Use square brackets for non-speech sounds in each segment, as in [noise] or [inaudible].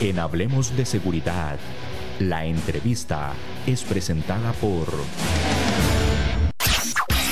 En Hablemos de Seguridad, la entrevista es presentada por...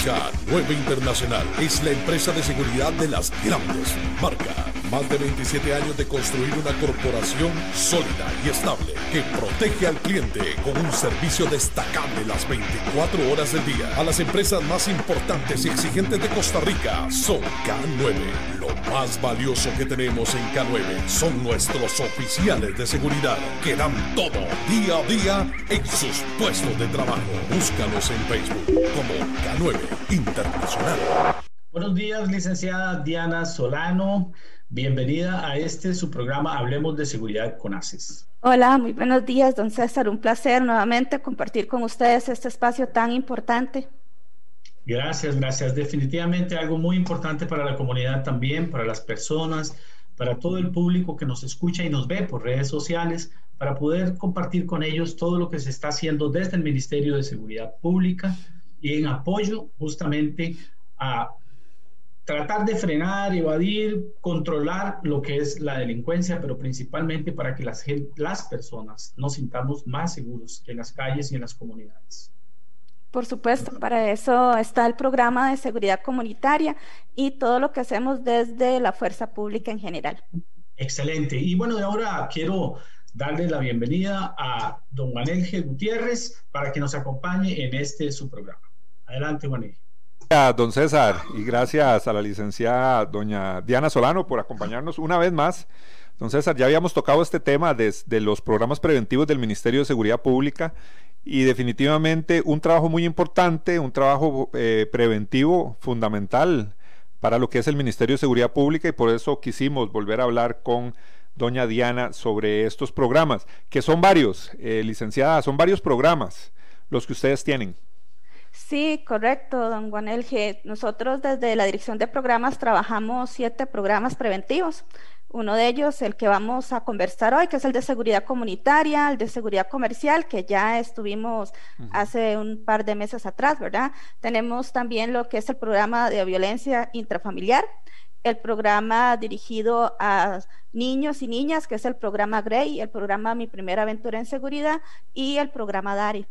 K9 Internacional es la empresa de seguridad de las grandes marcas. Más de 27 años de construir una corporación sólida y estable que protege al cliente con un servicio destacable las 24 horas del día. A las empresas más importantes y exigentes de Costa Rica son K9. Lo más valioso que tenemos en K9 son nuestros oficiales de seguridad que dan todo día a día en sus puestos de trabajo. Búscanos en Facebook como K9 Internacional. Buenos días, licenciada Diana Solano. Bienvenida a este su programa Hablemos de Seguridad con ACES. Hola, muy buenos días, don César. Un placer nuevamente compartir con ustedes este espacio tan importante. Gracias, gracias. Definitivamente algo muy importante para la comunidad también, para las personas, para todo el público que nos escucha y nos ve por redes sociales, para poder compartir con ellos todo lo que se está haciendo desde el Ministerio de Seguridad Pública y en apoyo justamente a tratar de frenar, evadir, controlar lo que es la delincuencia, pero principalmente para que las, las personas nos sintamos más seguros en las calles y en las comunidades. Por supuesto, para eso está el programa de seguridad comunitaria y todo lo que hacemos desde la fuerza pública en general. Excelente. Y bueno, de ahora quiero darle la bienvenida a don Manuel Gutiérrez para que nos acompañe en este su programa. Adelante, Juan Gracias, don César, y gracias a la licenciada doña Diana Solano por acompañarnos una vez más. Don César, ya habíamos tocado este tema de, los programas preventivos del Ministerio de Seguridad Pública y definitivamente un trabajo muy importante, un trabajo eh, preventivo fundamental para lo que es el Ministerio de Seguridad Pública y por eso quisimos volver a hablar con doña Diana sobre estos programas, que son varios, eh, licenciada, son varios programas los que ustedes tienen. Sí, correcto, don Guanelge. Nosotros desde la Dirección de Programas trabajamos siete programas preventivos. Uno de ellos, el que vamos a conversar hoy, que es el de seguridad comunitaria, el de seguridad comercial, que ya estuvimos hace un par de meses atrás, ¿verdad? Tenemos también lo que es el programa de violencia intrafamiliar, el programa dirigido a niños y niñas, que es el programa GREY, el programa Mi Primera Aventura en Seguridad y el programa DARI.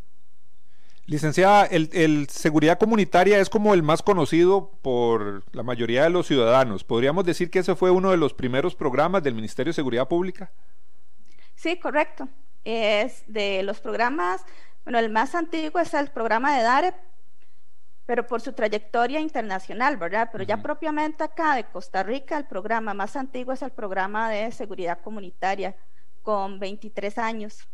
Licenciada, el, seguridad comunitaria es como el más conocido por la mayoría de los ciudadanos. ¿Podríamos decir que ese fue uno de los primeros programas del Ministerio de Seguridad Pública? Sí, correcto. Es de los programas, bueno, el más antiguo es el programa de DARE, pero por su trayectoria internacional, ¿verdad? Pero ya propiamente acá de Costa Rica, el programa más antiguo es el programa de seguridad comunitaria, con 23 años.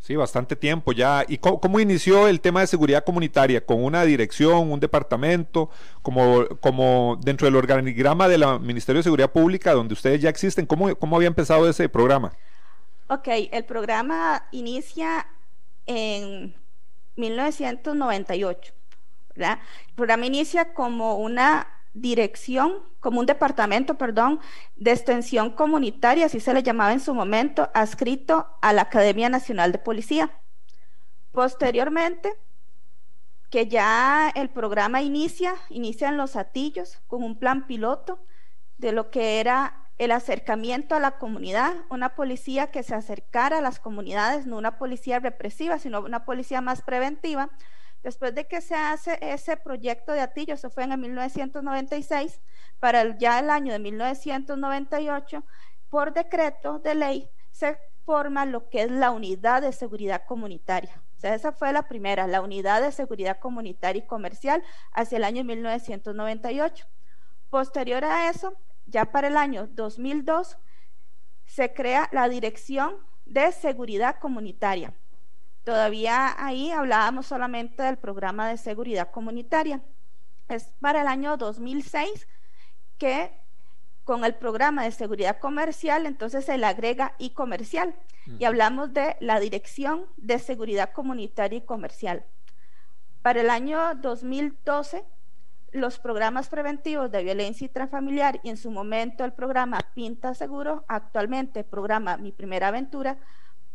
Sí, bastante tiempo ya. ¿Y cómo, inició el tema de seguridad comunitaria? ¿Con una dirección, un departamento, como, como dentro del organigrama del Ministerio de Seguridad Pública, donde ustedes ya existen? ¿Cómo, cómo había empezado ese programa? Ok, el programa inicia en 1998. ¿verdad? El programa inicia como una dirección, como un departamento, perdón, de extensión comunitaria, así se le llamaba en su momento, adscrito a la Academia Nacional de Policía. Posteriormente, que ya el programa inicia, inicia en los atillos con un plan piloto de lo que era el acercamiento a la comunidad, una policía que se acercara a las comunidades, no una policía represiva, sino una policía más preventiva, Después de que se hace ese proyecto de Atillo, eso fue en el 1996, para el, ya el año de 1998, por decreto de ley se forma lo que es la unidad de seguridad comunitaria. O sea, esa fue la primera, la unidad de seguridad comunitaria y comercial hacia el año 1998. Posterior a eso, ya para el año 2002, se crea la Dirección de Seguridad Comunitaria. Todavía ahí hablábamos solamente del programa de seguridad comunitaria. Es para el año 2006 que con el programa de seguridad comercial, entonces se le agrega y comercial y hablamos de la Dirección de Seguridad Comunitaria y Comercial. Para el año 2012, los programas preventivos de violencia intrafamiliar y en su momento el programa Pinta Seguro, actualmente programa Mi Primera Aventura,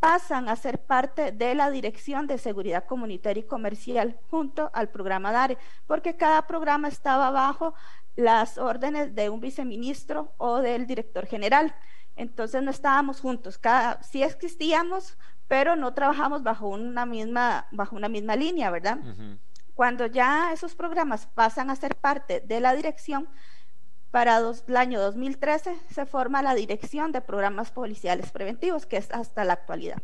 pasan a ser parte de la Dirección de Seguridad Comunitaria y Comercial junto al programa DARE, porque cada programa estaba bajo las órdenes de un viceministro o del director general. Entonces no estábamos juntos, cada, sí existíamos, pero no trabajamos bajo una misma, bajo una misma línea, ¿verdad? Cuando ya esos programas pasan a ser parte de la dirección, para el año 2013 se forma la Dirección de Programas Policiales Preventivos, que es hasta la actualidad.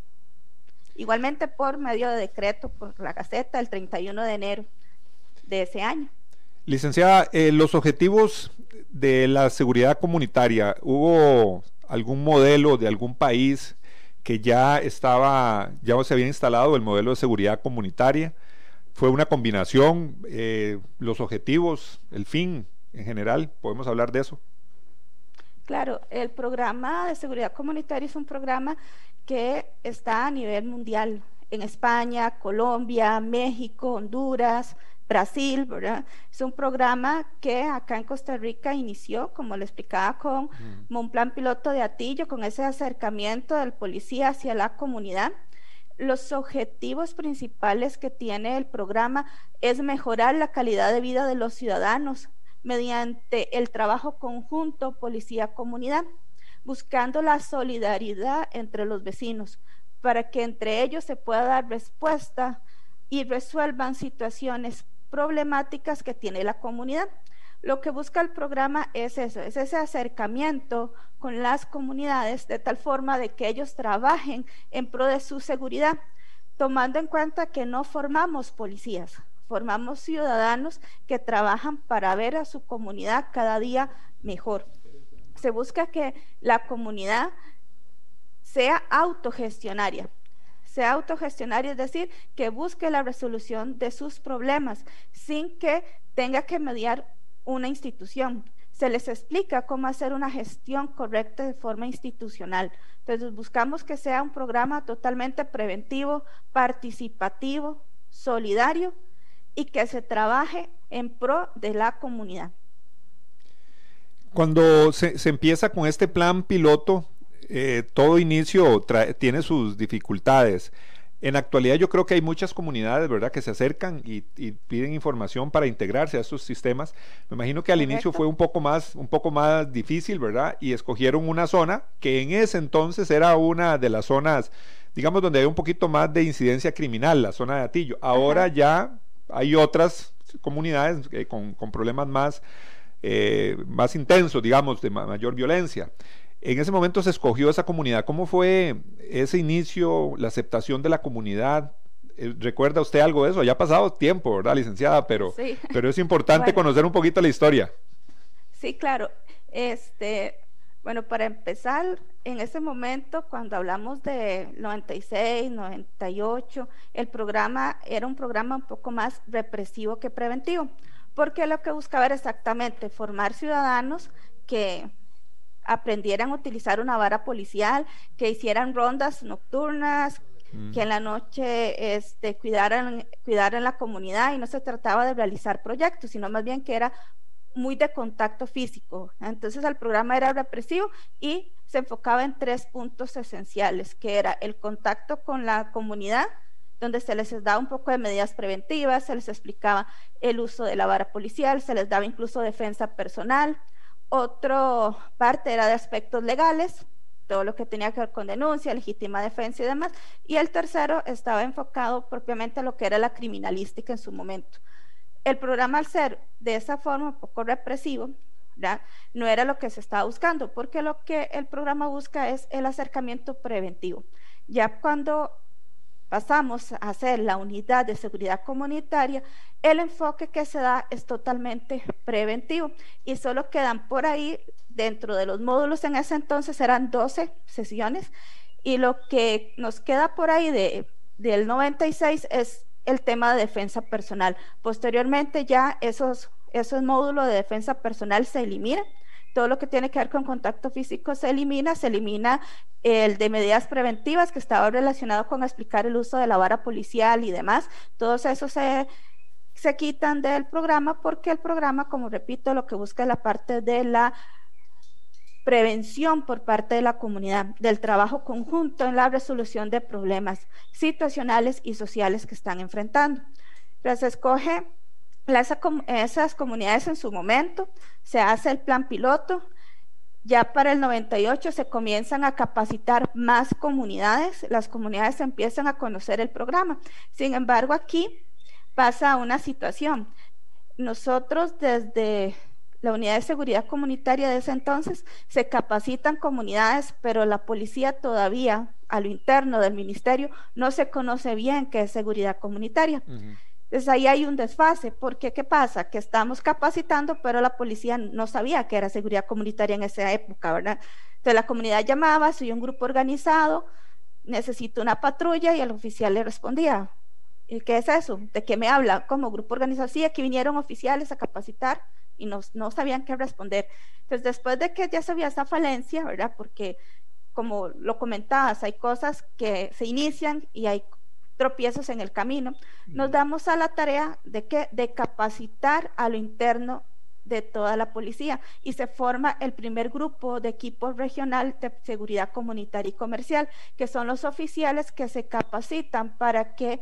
Igualmente por medio de decreto por la Gaceta el 31 de enero de ese año. Licenciada, eh, los objetivos de la seguridad comunitaria, ¿hubo algún modelo de algún país que ya estaba, ya se había instalado el modelo de seguridad comunitaria? ¿Fue una combinación, eh, los objetivos, el fin en general? ¿Podemos hablar de eso? Claro, el programa de seguridad comunitaria es un programa que está a nivel mundial, en España, Colombia, México, Honduras, Brasil, ¿verdad? Es un programa que acá en Costa Rica inició, como le explicaba, con un plan piloto de Atillo, con ese acercamiento del policía hacia la comunidad. Los objetivos principales que tiene el programa es mejorar la calidad de vida de los ciudadanos mediante el trabajo conjunto policía-comunidad, buscando la solidaridad entre los vecinos para que entre ellos se pueda dar respuesta y resuelvan situaciones problemáticas que tiene la comunidad. Lo que busca el programa es eso, es ese acercamiento con las comunidades de tal forma de que ellos trabajen en pro de su seguridad, tomando en cuenta que no formamos policías, formamos ciudadanos que trabajan para ver a su comunidad cada día mejor. Se busca que la comunidad sea autogestionaria, sea autogestionaria, es decir, que busque la resolución de sus problemas sin que tenga que mediar una institución. Se les explica cómo hacer una gestión correcta de forma institucional. Entonces buscamos que sea un programa totalmente preventivo, participativo, solidario y que se trabaje en pro de la comunidad. Cuando se, empieza con este plan piloto, eh, todo inicio tiene sus dificultades. En la actualidad yo creo que hay muchas comunidades, ¿verdad?, que se acercan y, piden información para integrarse a estos sistemas. Me imagino que al inicio fue un poco más, un poco más difícil, ¿verdad? Y escogieron una zona que en ese entonces era una de las zonas, digamos, donde hay un poquito más de incidencia criminal, la zona de Atillo. Ahora ya hay otras comunidades eh, con, problemas más, eh, más intensos, digamos, de mayor violencia. En ese momento se escogió esa comunidad. ¿Cómo fue ese inicio, la aceptación de la comunidad? Eh, ¿Recuerda usted algo de eso? Ya ha pasado tiempo, ¿verdad, licenciada? Pero, pero es importante [laughs] conocer un poquito la historia. Sí, claro. Este, bueno, para empezar, en ese momento, cuando hablamos de 96, 98, el programa era un programa un poco más represivo que preventivo, porque lo que buscaba era exactamente formar ciudadanos que aprendieran a utilizar una vara policial, que hicieran rondas nocturnas, mm. que en la noche este, cuidaran, cuidaran la comunidad y no se trataba de realizar proyectos, sino más bien que era muy de contacto físico. Entonces el programa era represivo y se enfocaba en tres puntos esenciales, que era el contacto con la comunidad, donde se les daba un poco de medidas preventivas, se les explicaba el uso de la vara policial, se les daba incluso defensa personal. Otro parte era de aspectos legales, todo lo que tenía que ver con denuncia, legítima defensa y demás. Y el tercero estaba enfocado propiamente a lo que era la criminalística en su momento. El programa al ser de esa forma un poco represivo, no era lo que se estaba buscando, porque lo que el programa busca es el acercamiento preventivo. Ya cuando pasamos a hacer la unidad de seguridad comunitaria, el enfoque que se da es totalmente preventivo y solo quedan por ahí, dentro de los módulos en ese entonces eran 12 sesiones y lo que nos queda por ahí de, del 96 es el tema de defensa personal. Posteriormente ya esos, esos módulos de defensa personal se eliminan. Todo lo que tiene que ver con contacto físico se elimina, se elimina el de medidas preventivas que estaba relacionado con explicar el uso de la vara policial y demás. Todos esos se, se quitan del programa porque el programa, como repito, lo que busca es la parte de la prevención por parte de la comunidad, del trabajo conjunto en la resolución de problemas situacionales y sociales que están enfrentando. Entonces, escoge esas comunidades en su momento, se hace el plan piloto, Ya para el 98 se comienzan a capacitar más comunidades, las comunidades empiezan a conocer el programa. Sin embargo, aquí pasa una situación. Nosotros desde la unidad de seguridad comunitaria de ese entonces se capacitan comunidades, pero la policía todavía a lo interno del ministerio no se conoce bien qué es seguridad comunitaria. Entonces ahí hay un desfase, porque ¿qué pasa? Que estamos capacitando, pero la policía no sabía que era seguridad comunitaria en esa época, ¿verdad? Entonces la comunidad llamaba, soy un grupo organizado, necesito una patrulla y el oficial le respondía, ¿y qué es eso? ¿De qué me habla? Como grupo organizado, sí, aquí vinieron oficiales a capacitar y no, no sabían qué responder. Entonces después de que ya se había esa falencia, ¿verdad? Porque como lo comentabas, hay cosas que se inician y hay tropiezos en el camino, nos damos a la tarea de que de capacitar a lo interno de toda la policía y se forma el primer grupo de equipo regional de seguridad comunitaria y comercial, que son los oficiales que se capacitan para que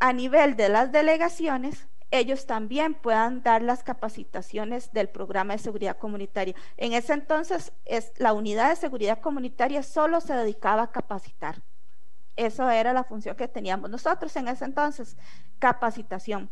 a nivel de las delegaciones ellos también puedan dar las capacitaciones del programa de seguridad comunitaria. En ese entonces, es, la unidad de seguridad comunitaria solo se dedicaba a capacitar. Eso era la función que teníamos nosotros en ese entonces, capacitación.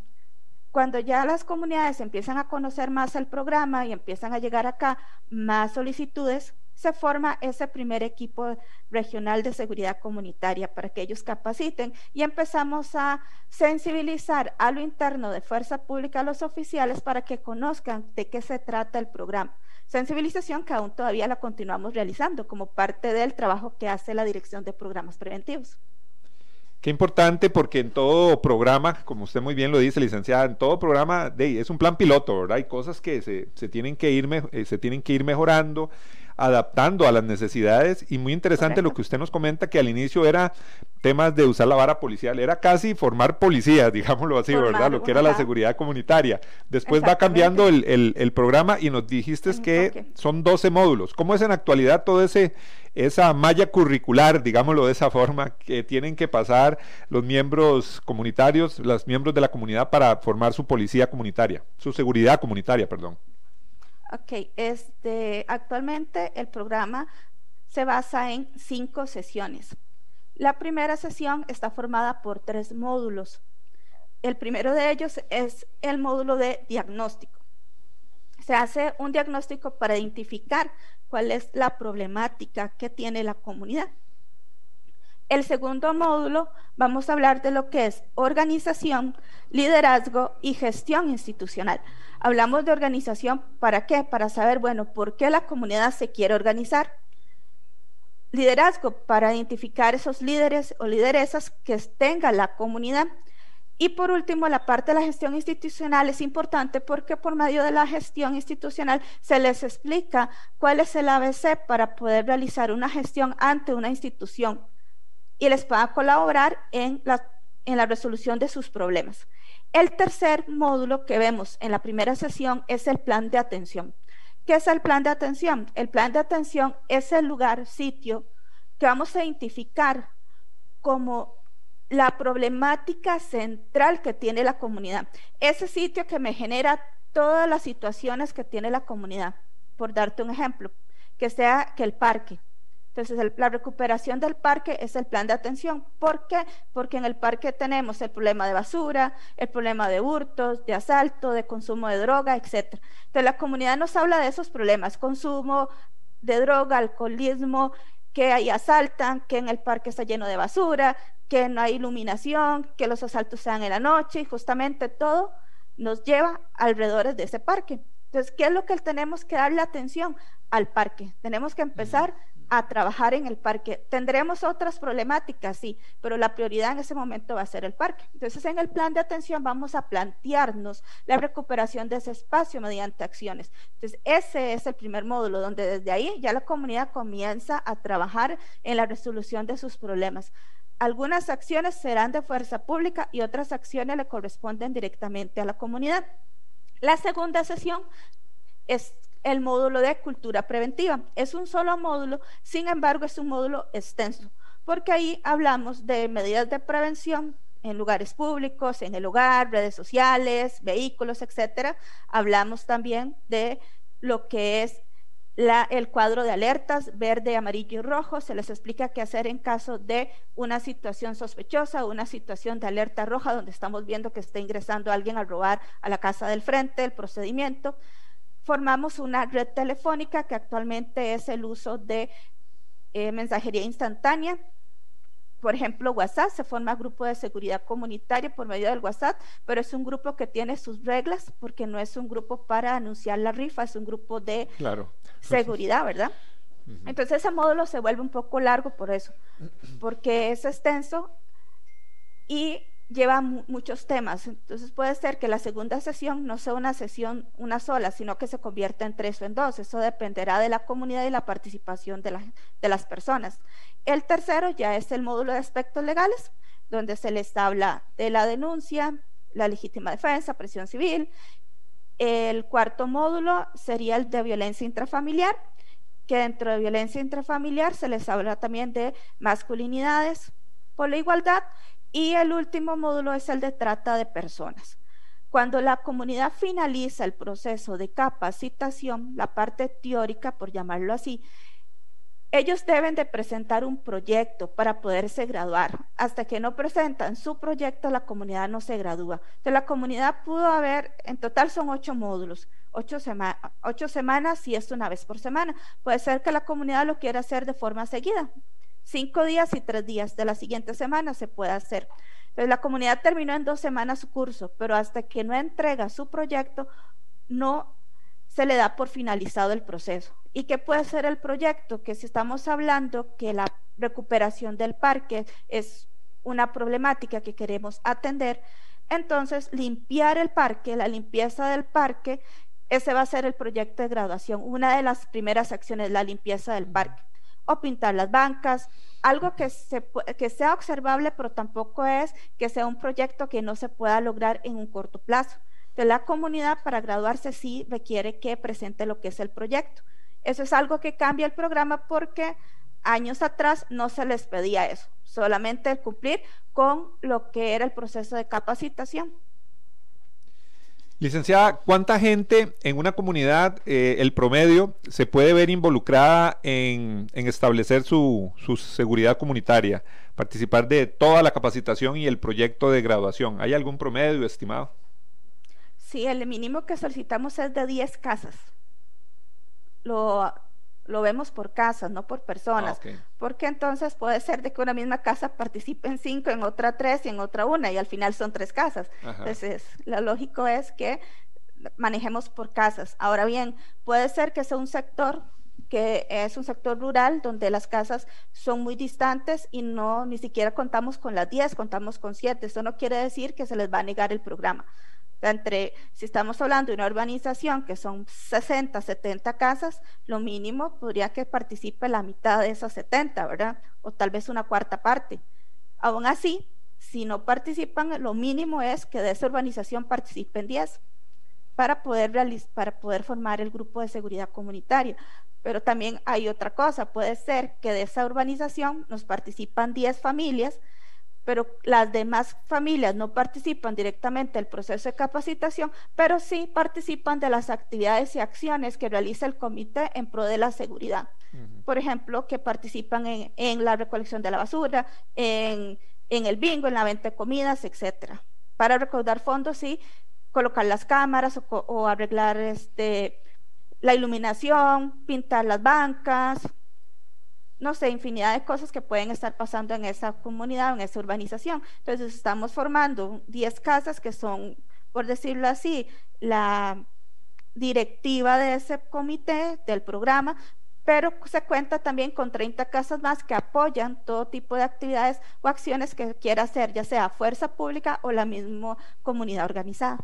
Cuando ya las comunidades empiezan a conocer más el programa y empiezan a llegar acá más solicitudes, se forma ese primer equipo regional de seguridad comunitaria para que ellos capaciten y empezamos a sensibilizar a lo interno de fuerza pública a los oficiales para que conozcan de qué se trata el programa. Sensibilización que aún todavía la continuamos realizando como parte del trabajo que hace la Dirección de Programas Preventivos. Qué importante porque en todo programa, como usted muy bien lo dice, licenciada, en todo programa es un plan piloto, ¿verdad? Hay cosas que se, se tienen, que ir, eh, se tienen que ir mejorando adaptando a las necesidades y muy interesante lo que usted nos comenta que al inicio era temas de usar la vara policial, era casi formar policías, [laughs] digámoslo así, ¿verdad? Lo que era la seguridad comunitaria. Después va cambiando el, el, programa y nos dijiste que son 12 módulos. ¿Cómo es en actualidad todo ese esa malla curricular, digámoslo de esa forma, que tienen que pasar los miembros comunitarios, los miembros de la comunidad para formar su policía comunitaria, su seguridad comunitaria, perdón. Ok, este, actualmente el programa se basa en cinco sesiones. La primera sesión está formada por tres módulos. El primero de ellos es el módulo de diagnóstico. Se hace un diagnóstico para identificar cuál es la problemática que tiene la comunidad. El segundo módulo vamos a hablar de lo que es organización, liderazgo y gestión institucional. Hablamos de organización, ¿para qué? Para saber, bueno, por qué la comunidad se quiere organizar. Liderazgo, para identificar esos líderes o lideresas que tenga la comunidad. Y por último, la parte de la gestión institucional es importante porque por medio de la gestión institucional se les explica cuál es el ABC para poder realizar una gestión ante una institución y les pueda colaborar en la, en la resolución de sus problemas. El tercer módulo que vemos en la primera sesión es el plan de atención. ¿Qué es el plan de atención? El plan de atención es el lugar, sitio que vamos a identificar como la problemática central que tiene la comunidad. Ese sitio que me genera todas las situaciones que tiene la comunidad. Por darte un ejemplo, que sea que el parque, entonces, la recuperación del parque es el plan de atención. ¿Por qué? Porque en el parque tenemos el problema de basura, el problema de hurtos, de asalto, de consumo de droga, etc. Entonces, la comunidad nos habla de esos problemas, consumo de droga, alcoholismo, que ahí asaltan, que en el parque está lleno de basura, que no hay iluminación, que los asaltos sean en la noche, y justamente todo nos lleva alrededor de ese parque. Entonces, ¿qué es lo que tenemos que darle atención al parque? Tenemos que empezar a trabajar en el parque. Tendremos otras problemáticas, sí, pero la prioridad en ese momento va a ser el parque. Entonces, en el plan de atención vamos a plantearnos la recuperación de ese espacio mediante acciones. Entonces, ese es el primer módulo, donde desde ahí ya la comunidad comienza a trabajar en la resolución de sus problemas. Algunas acciones serán de fuerza pública y otras acciones le corresponden directamente a la comunidad. La segunda sesión es el módulo de cultura preventiva. Es un solo módulo, sin embargo es un módulo extenso, porque ahí hablamos de medidas de prevención en lugares públicos, en el hogar, redes sociales, vehículos, etcétera. Hablamos también de lo que es el cuadro de alertas verde, amarillo y rojo. Se les explica qué hacer en caso de una situación sospechosa una situación de alerta roja donde estamos viendo que está ingresando alguien a robar a la casa del frente, el procedimiento. Formamos una red telefónica que actualmente es el uso de eh, mensajería instantánea por ejemplo, WhatsApp, se forma grupo de seguridad comunitaria por medio del WhatsApp, pero es un grupo que tiene sus reglas porque no es un grupo para anunciar la rifa, es un grupo de seguridad, ¿verdad? Entonces ese módulo se vuelve un poco largo por eso, porque es extenso y lleva muchos temas. Entonces puede ser que la segunda sesión no sea una sesión una sola, sino que se convierta en tres o en dos. Eso dependerá de la comunidad y la participación de, de las personas. El tercero ya es el módulo de aspectos legales, donde se les habla de la denuncia, la legítima defensa, presión civil. El cuarto módulo sería el de violencia intrafamiliar, que dentro de violencia intrafamiliar se les habla también de masculinidades por la igualdad y el último módulo es el de trata de personas. Cuando la comunidad finaliza el proceso de capacitación, la parte teórica, por llamarlo así, ellos deben de presentar un proyecto para poderse graduar. Hasta que no presentan su proyecto, la comunidad no se gradúa. Entonces, la comunidad pudo haber, en total son ocho módulos, ocho, ocho semanas y esto una vez por semana. Puede ser que la comunidad lo quiera hacer de forma seguida, cinco días y tres días de la siguiente semana se puede hacer. Entonces la comunidad terminó en dos semanas su curso, pero hasta que no entrega su proyecto, no se le da por finalizado el proceso. ¿Y qué puede ser el proyecto? Que si estamos hablando que la recuperación del parque es una problemática que queremos atender, entonces limpiar el parque, la limpieza del parque, ese va a ser el proyecto de graduación. Una de las primeras acciones, la limpieza del parque o pintar las bancas, algo que, que sea observable, pero tampoco es que sea un proyecto que no se pueda lograr en un corto plazo. La comunidad para graduarse sí requiere que presente lo que es el proyecto. Eso es algo que cambia el programa porque años atrás no se les pedía eso, solamente cumplir con lo que era el proceso de capacitación. Licenciada, ¿cuánta gente en una comunidad, eh, el promedio, se puede ver involucrada en, establecer su, seguridad comunitaria, participar de toda la capacitación y el proyecto de graduación? ¿Hay algún promedio estimado? Sí, el mínimo que solicitamos es de 10 casas. Lo, lo vemos por casas, no por personas. Ah, Porque entonces puede ser de que una misma casa participe en cinco, en otra tres y en otra una, y al final son tres casas. Entonces, lo lógico es que manejemos por casas. Ahora bien, puede ser que sea un sector que es un sector rural donde las casas son muy distantes y no ni siquiera contamos con las 10, contamos con 7. Eso no quiere decir que se les va a negar el programa entre, si estamos hablando de una urbanización que son 60, 70 casas, lo mínimo podría que participe la mitad de esas 70, ¿verdad? O tal vez una cuarta parte. Aún así, si no participan, lo mínimo es que de esa urbanización participen 10 para poder, para poder formar el grupo de seguridad comunitaria. Pero también hay otra cosa, puede ser que de esa urbanización nos participan 10 familias, pero las demás familias no participan directamente del proceso de capacitación, pero sí participan de las actividades y acciones que realiza el comité en pro de la seguridad. Por ejemplo, que participan en, la recolección de la basura, en, el bingo, en la venta de comidas, etcétera. Para recaudar fondos, sí, colocar las cámaras o, o arreglar este, la iluminación, pintar las bancas, no sé, infinidad de cosas que pueden estar pasando en esa comunidad, en esa urbanización. Entonces estamos formando 10 casas que son, por decirlo así, la directiva de ese comité, del programa, pero se cuenta también con 30 casas más que apoyan todo tipo de actividades o acciones que quiera hacer, ya sea fuerza pública o la misma comunidad organizada.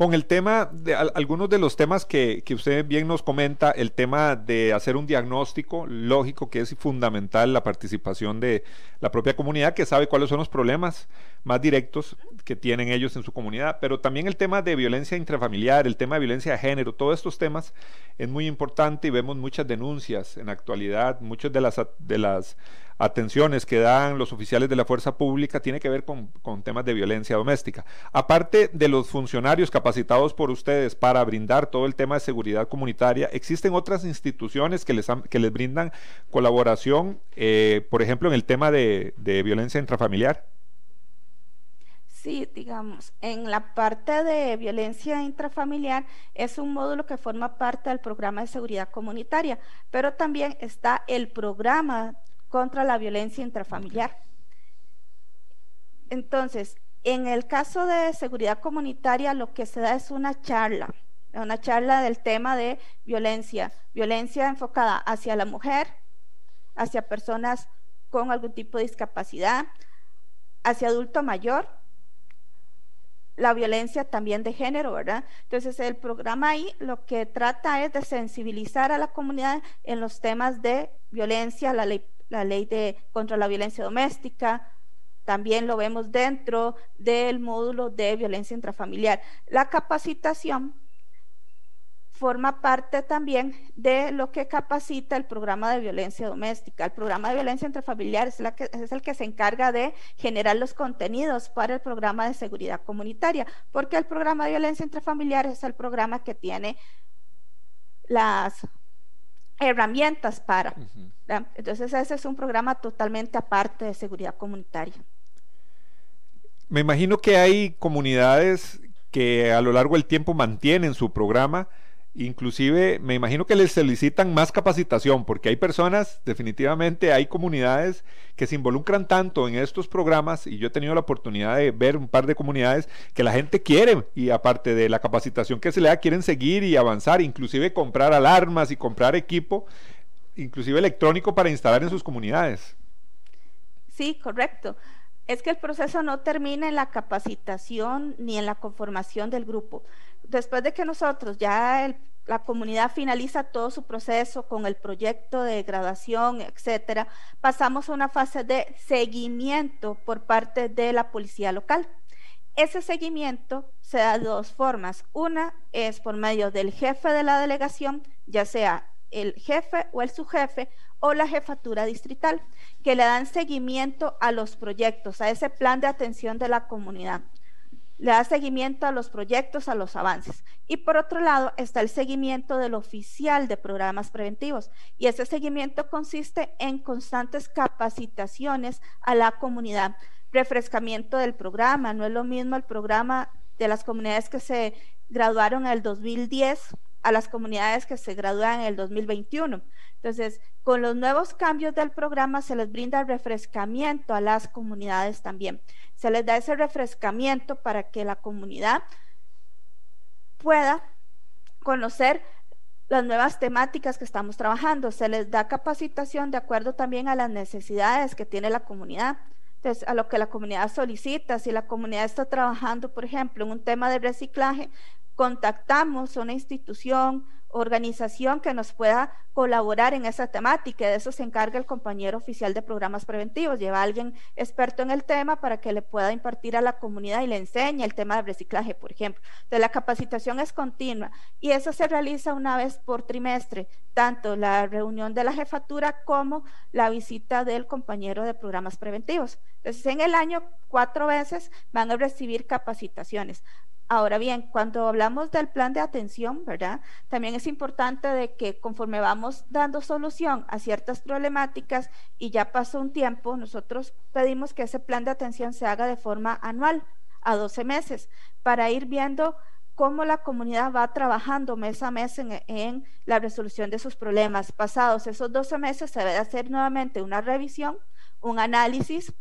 Con el tema, de algunos de los temas que, que, usted bien nos comenta, el tema de hacer un diagnóstico lógico, que es fundamental la participación de la propia comunidad, que sabe cuáles son los problemas más directos que tienen ellos en su comunidad, pero también el tema de violencia intrafamiliar, el tema de violencia de género, todos estos temas es muy importante y vemos muchas denuncias en la actualidad, muchas de las, de las atenciones que dan los oficiales de la fuerza pública tiene que ver con, con temas de violencia doméstica. Aparte de los funcionarios capacitados, por ustedes para brindar todo el tema de seguridad comunitaria, ¿existen otras instituciones que les, que les brindan colaboración, eh, por ejemplo, en el tema de, de violencia intrafamiliar? Sí, digamos, en la parte de violencia intrafamiliar es un módulo que forma parte del programa de seguridad comunitaria, pero también está el programa contra la violencia intrafamiliar. Entonces, en el caso de seguridad comunitaria, lo que se da es una charla, una charla del tema de violencia, violencia enfocada hacia la mujer, hacia personas con algún tipo de discapacidad, hacia adulto mayor la violencia también de género, ¿verdad? Entonces el programa ahí lo que trata es de sensibilizar a la comunidad en los temas de violencia, la ley, la ley de contra la violencia doméstica, también lo vemos dentro del módulo de violencia intrafamiliar. La capacitación forma parte también de lo que capacita el programa de violencia doméstica. El programa de violencia intrafamiliar es, que, es el que se encarga de generar los contenidos para el programa de seguridad comunitaria, porque el programa de violencia intrafamiliar es el programa que tiene las herramientas para. Entonces ese es un programa totalmente aparte de seguridad comunitaria. Me imagino que hay comunidades que a lo largo del tiempo mantienen su programa Inclusive me imagino que les solicitan más capacitación porque hay personas, definitivamente hay comunidades que se involucran tanto en estos programas y yo he tenido la oportunidad de ver un par de comunidades que la gente quiere y aparte de la capacitación que se le da quieren seguir y avanzar, inclusive comprar alarmas y comprar equipo, inclusive electrónico para instalar en sus comunidades. Sí, correcto es que el proceso no termina en la capacitación ni en la conformación del grupo después de que nosotros ya la comunidad finaliza todo su proceso con el proyecto de graduación, etcétera, pasamos a una fase de seguimiento por parte de la policía local. Ese seguimiento se da de dos formas. Una es por medio del jefe de la delegación, ya sea el jefe o el subjefe o la jefatura distrital, que le dan seguimiento a los proyectos, a ese plan de atención de la comunidad le da seguimiento a los proyectos, a los avances. Y por otro lado está el seguimiento del oficial de programas preventivos. Y ese seguimiento consiste en constantes capacitaciones a la comunidad, refrescamiento del programa. No es lo mismo el programa de las comunidades que se graduaron en el 2010 a las comunidades que se gradúan en el 2021. Entonces, con los nuevos cambios del programa se les brinda refrescamiento a las comunidades también. Se les da ese refrescamiento para que la comunidad pueda conocer las nuevas temáticas que estamos trabajando. Se les da capacitación de acuerdo también a las necesidades que tiene la comunidad. Entonces, a lo que la comunidad solicita, si la comunidad está trabajando, por ejemplo, en un tema de reciclaje, contactamos a una institución, organización que nos pueda colaborar en esa temática. De eso se encarga el compañero oficial de programas preventivos. Lleva a alguien experto en el tema para que le pueda impartir a la comunidad y le enseñe el tema de reciclaje, por ejemplo. Entonces, la capacitación es continua y eso se realiza una vez por trimestre, tanto la reunión de la jefatura como la visita del compañero de programas preventivos. Entonces, en el año, cuatro veces van a recibir capacitaciones. Ahora bien, cuando hablamos del plan de atención, ¿verdad? También es importante de que conforme vamos dando solución a ciertas problemáticas y ya pasó un tiempo, nosotros pedimos que ese plan de atención se haga de forma anual, a 12 meses, para ir viendo cómo la comunidad va trabajando mes a mes en, en, la resolución de sus problemas. Pasados esos 12 meses se debe hacer nuevamente una revisión, un análisis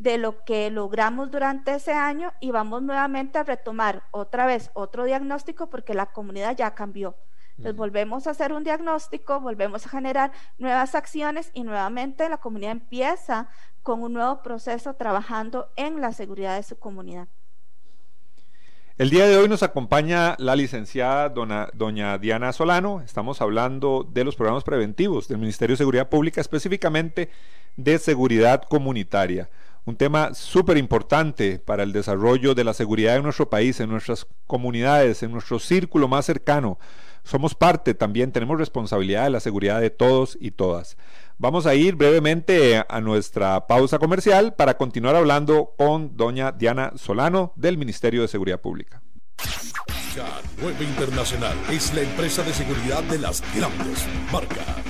de lo que logramos durante ese año y vamos nuevamente a retomar otra vez otro diagnóstico porque la comunidad ya cambió. Entonces volvemos a hacer un diagnóstico, volvemos a generar nuevas acciones y nuevamente la comunidad empieza con un nuevo proceso trabajando en la seguridad de su comunidad. El día de hoy nos acompaña la licenciada doña Diana Solano. Estamos hablando de los programas preventivos del Ministerio de Seguridad Pública, específicamente de seguridad comunitaria un tema súper importante para el desarrollo de la seguridad en nuestro país, en nuestras comunidades, en nuestro círculo más cercano. Somos parte también, tenemos responsabilidad de la seguridad de todos y todas. Vamos a ir brevemente a nuestra pausa comercial para continuar hablando con doña Diana Solano del Ministerio de Seguridad Pública. K9 Internacional es la empresa de seguridad de las grandes marcas.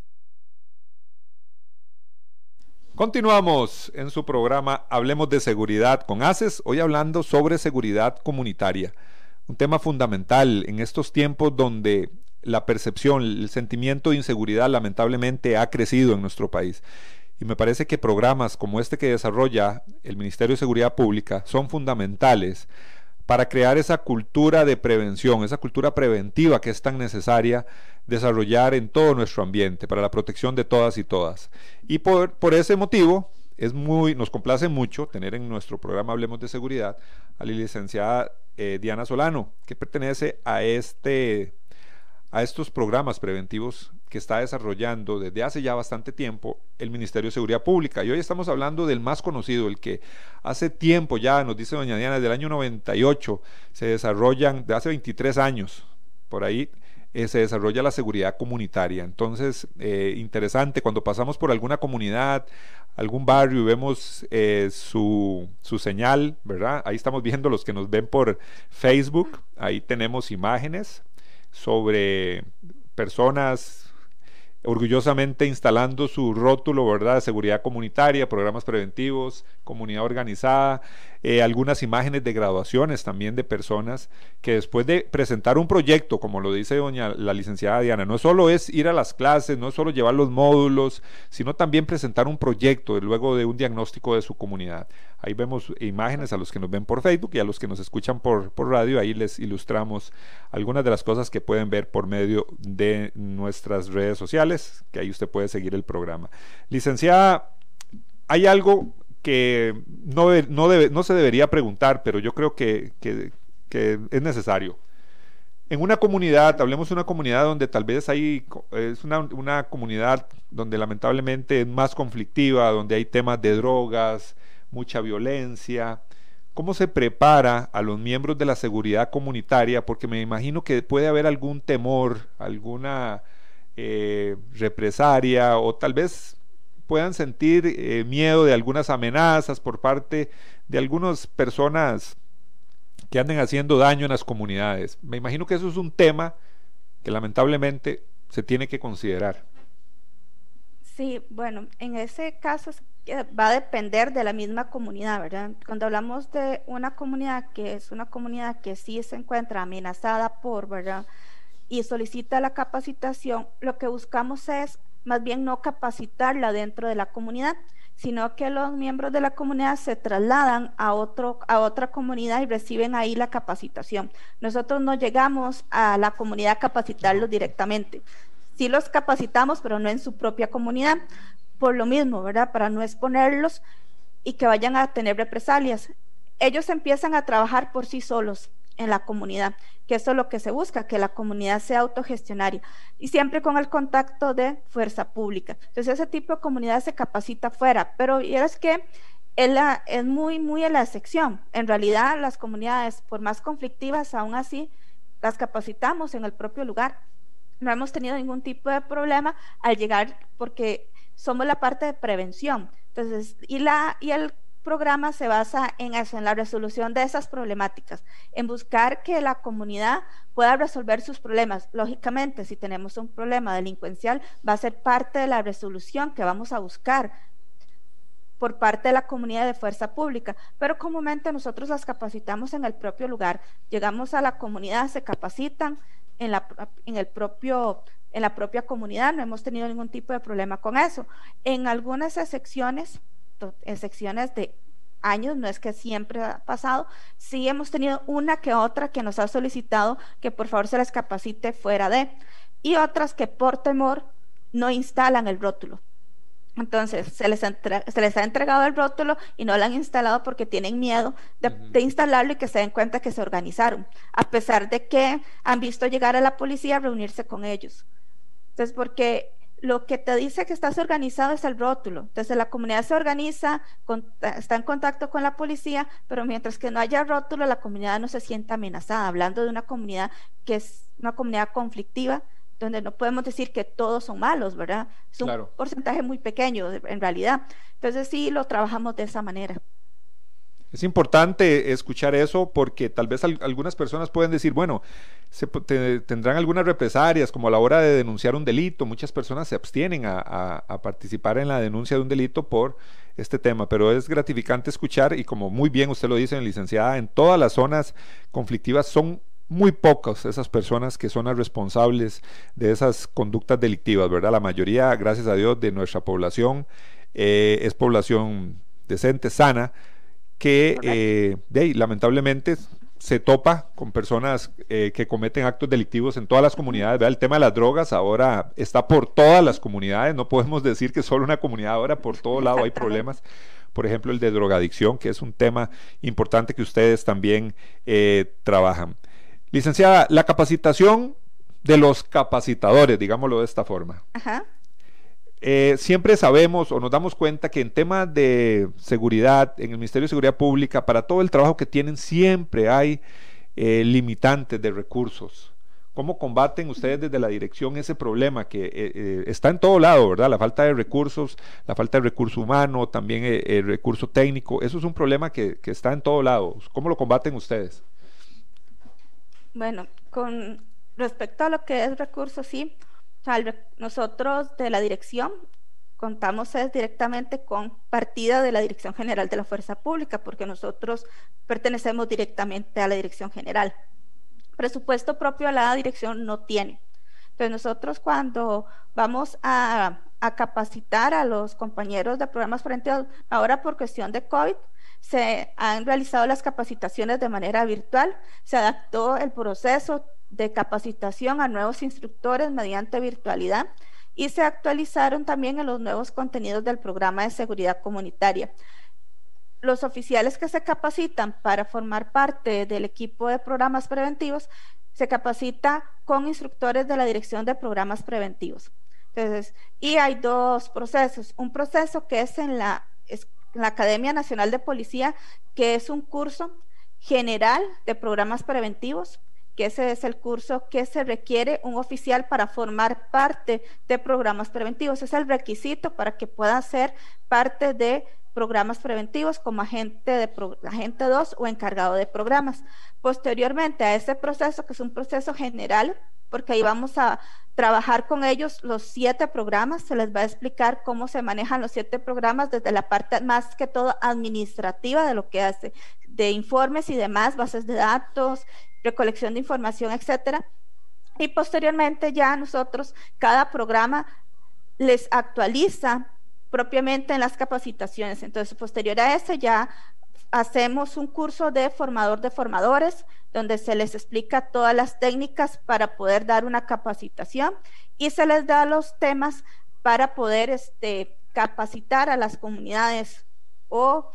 Continuamos en su programa Hablemos de Seguridad con ACES, hoy hablando sobre seguridad comunitaria, un tema fundamental en estos tiempos donde la percepción, el sentimiento de inseguridad lamentablemente ha crecido en nuestro país. Y me parece que programas como este que desarrolla el Ministerio de Seguridad Pública son fundamentales para crear esa cultura de prevención, esa cultura preventiva que es tan necesaria desarrollar en todo nuestro ambiente para la protección de todas y todas. Y por, ese motivo, es muy, nos complace mucho tener en nuestro programa Hablemos de Seguridad a la licenciada eh, Diana Solano, que pertenece a, este, a estos programas preventivos que está desarrollando desde hace ya bastante tiempo el Ministerio de Seguridad Pública. Y hoy estamos hablando del más conocido, el que hace tiempo ya, nos dice doña Diana, desde el año 98 se desarrollan, de hace 23 años, por ahí, eh, se desarrolla la seguridad comunitaria. Entonces, eh, interesante, cuando pasamos por alguna comunidad, algún barrio y vemos eh, su, su, señal, ¿verdad? Ahí estamos viendo los que nos ven por Facebook, ahí tenemos imágenes sobre personas orgullosamente instalando su rótulo, ¿verdad?, de seguridad comunitaria, programas preventivos, comunidad organizada, eh, algunas imágenes de graduaciones también de personas que después de presentar un proyecto, como lo dice doña la licenciada Diana, no solo es ir a las clases, no solo llevar los módulos, sino también presentar un proyecto luego de un diagnóstico de su comunidad. Ahí vemos imágenes a los que nos ven por Facebook y a los que nos escuchan por, por radio, ahí les ilustramos algunas de las cosas que pueden ver por medio de nuestras redes sociales, que ahí usted puede seguir el programa. Licenciada, hay algo que no, no, se debería preguntar, pero yo creo que, que, es necesario. En una comunidad, hablemos de una comunidad donde tal vez hay, es una, una, comunidad donde lamentablemente es más conflictiva, donde hay temas de drogas, mucha violencia. ¿Cómo se prepara a los miembros de la seguridad comunitaria? Porque me imagino que puede haber algún temor, alguna eh, represaria o tal vez puedan sentir eh, miedo de algunas amenazas por parte de algunas personas que anden haciendo daño en las comunidades. Me imagino que eso es un tema que lamentablemente se tiene que considerar. Sí, bueno, en ese caso va a depender de la misma comunidad, ¿verdad? Cuando hablamos de una comunidad que es una comunidad que sí se encuentra amenazada por, ¿verdad? Y solicita la capacitación, lo que buscamos es más bien no capacitarla dentro de la comunidad, sino que los miembros de la comunidad se trasladan a, otro, a otra comunidad y reciben ahí la capacitación. Nosotros no llegamos a la comunidad a capacitarlos directamente. Sí los capacitamos, pero no en su propia comunidad, por lo mismo, ¿verdad? Para no exponerlos y que vayan a tener represalias. Ellos empiezan a trabajar por sí solos en la comunidad, que eso es lo que se busca, que la comunidad sea autogestionaria y siempre con el contacto de fuerza pública. Entonces ese tipo de comunidad se capacita fuera, pero es que es, la, es muy, muy en la excepción. En realidad las comunidades, por más conflictivas, aún así las capacitamos en el propio lugar. No hemos tenido ningún tipo de problema al llegar porque somos la parte de prevención. Entonces, y, la, y el programa se basa en eso, en la resolución de esas problemáticas, en buscar que la comunidad pueda resolver sus problemas. Lógicamente, si tenemos un problema delincuencial, va a ser parte de la resolución que vamos a buscar por parte de la comunidad de fuerza pública, pero comúnmente nosotros las capacitamos en el propio lugar. Llegamos a la comunidad, se capacitan en, la, el propio en la propia comunidad, no hemos tenido ningún tipo de problema con eso. En algunas excepciones, en secciones de años, no es que siempre ha pasado, sí hemos tenido una que otra que nos ha solicitado que por favor se les capacite fuera de, y otras que por temor no instalan el rótulo. Entonces, se les, se les ha entregado el rótulo y no lo han instalado porque tienen miedo de, de, instalarlo y que se den cuenta que se organizaron, a pesar de que han visto llegar a la policía a reunirse con ellos. Entonces, porque lo que te dice que estás organizado es el rótulo. Entonces la comunidad se organiza, está en contacto con la policía, pero mientras que no haya rótulo, la comunidad no se siente amenazada. Hablando de una comunidad que es una comunidad conflictiva, donde no podemos decir que todos son malos, ¿verdad? Es un porcentaje muy pequeño en realidad. Entonces sí lo trabajamos de esa manera. Es importante escuchar eso porque tal vez algunas personas pueden decir, bueno, se, tendrán algunas represalias como a la hora de denunciar un delito. Muchas personas se abstienen a, participar en la denuncia de un delito por este tema, pero es gratificante escuchar y como muy bien usted lo dice, licenciada, en todas las zonas conflictivas son muy pocas esas personas que son las responsables de esas conductas delictivas, ¿verdad? La mayoría, gracias a Dios, de nuestra población eh, es población decente, sana, que eh, lamentablemente se topa con personas eh, que cometen actos delictivos en todas las comunidades. Vea, el tema de las drogas ahora está por todas las comunidades. No podemos decir que solo una comunidad ahora, por todo lado hay problemas. Por ejemplo, el de drogadicción, que es un tema importante que ustedes también eh, trabajan. Licenciada, la capacitación de los capacitadores, digámoslo de esta forma. Ajá. Eh, siempre sabemos o nos damos cuenta que en temas de seguridad, en el Ministerio de Seguridad Pública, para todo el trabajo que tienen, siempre hay eh, limitantes de recursos. ¿Cómo combaten ustedes desde la dirección ese problema que eh, está en todo lado, verdad? La falta de recursos, la falta de recurso humano, también el recurso técnico, eso es un problema que, que está en todo lado. ¿Cómo lo combaten ustedes? Bueno, con respecto a lo que es recursos, sí, nosotros de la dirección contamos directamente con partida de la Dirección General de la Fuerza Pública, porque nosotros pertenecemos directamente a la Dirección General. Presupuesto propio a la dirección no tiene. Entonces nosotros cuando vamos a, a capacitar a los compañeros de programas preventivos, ahora por cuestión de COVID, se han realizado las capacitaciones de manera virtual, se adaptó el proceso de capacitación a nuevos instructores mediante virtualidad y se actualizaron también en los nuevos contenidos del programa de seguridad comunitaria. Los oficiales que se capacitan para formar parte del equipo de programas preventivos se capacita con instructores de la Dirección de Programas Preventivos. Entonces, y hay dos procesos. Un proceso que es la, en la Academia Nacional de Policía, que es un curso general de programas preventivos que ese es el curso que se requiere un oficial para formar parte de programas preventivos. Es el requisito para que pueda ser parte de programas preventivos como agente, de agente 2 o encargado de programas. Posteriormente a ese proceso, que es un proceso general, porque ahí vamos a trabajar con ellos los siete programas, se les va a explicar cómo se manejan los siete programas desde la parte más que todo administrativa de lo que hace, de informes y demás, bases de datos, recolección de información, etcétera. Y posteriormente ya nosotros, cada programa les actualiza propiamente en las capacitaciones. Entonces, posterior a eso ya hacemos un curso de formador de formadores, donde se les explica todas las técnicas para poder dar una capacitación y se les da los temas para poder este, capacitar a las comunidades o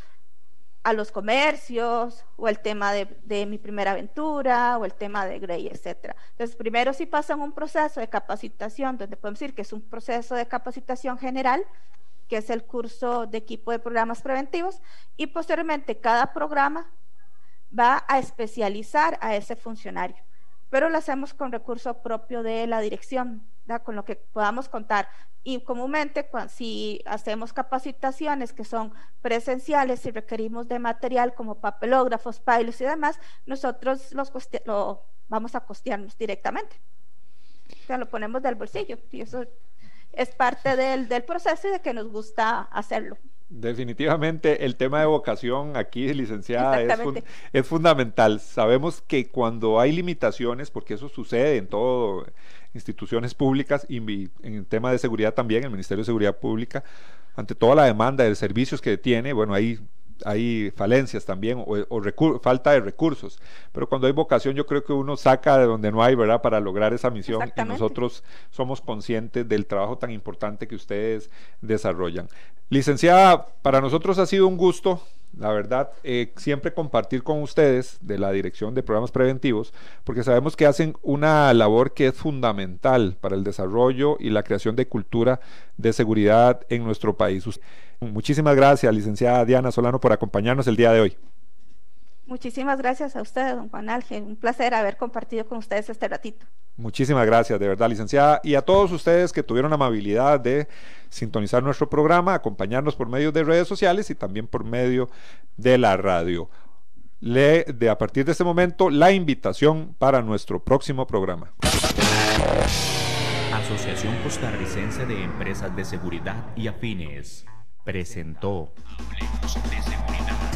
a los comercios, o el tema de, mi primera aventura, o el tema de Grey, etcétera. Entonces, primero sí pasan un proceso de capacitación, donde podemos decir que es un proceso de capacitación general, que es el curso de equipo de programas preventivos, y posteriormente cada programa va a especializar a ese funcionario, pero lo hacemos con recurso propio de la dirección, con lo que podamos contar. Y comúnmente, si hacemos capacitaciones que son presenciales y requerimos de material como papelógrafos, pilots y demás, nosotros los lo vamos a costearnos directamente. O sea, lo ponemos del bolsillo y eso es parte del, del proceso y de que nos gusta hacerlo. Definitivamente el tema de vocación aquí, licenciada, es, es, fundamental. Sabemos que cuando hay limitaciones, porque eso sucede en todas instituciones públicas y en el tema de seguridad también, el Ministerio de Seguridad Pública, ante toda la demanda de servicios que tiene, bueno, hay hay falencias también o, falta de recursos. Pero cuando hay vocación, yo creo que uno saca de donde no hay, ¿verdad? Para lograr esa misión y nosotros somos conscientes del trabajo tan importante que ustedes desarrollan. Licenciada, para nosotros ha sido un gusto la verdad, eh, siempre compartir con ustedes de la Dirección de Programas Preventivos, porque sabemos que hacen una labor que es fundamental para el desarrollo y la creación de cultura de seguridad en nuestro país. Muchísimas gracias, licenciada Diana Solano, por acompañarnos el día de hoy. Muchísimas gracias a usted, don Juan Ángel. Un placer haber compartido con ustedes este ratito. Muchísimas gracias, de verdad, licenciada. Y a todos ustedes que tuvieron la amabilidad de sintonizar nuestro programa, acompañarnos por medio de redes sociales y también por medio de la radio. Le, de a partir de este momento, la invitación para nuestro próximo programa. Asociación Costarricense de Empresas de Seguridad y Afines presentó de Seguridad.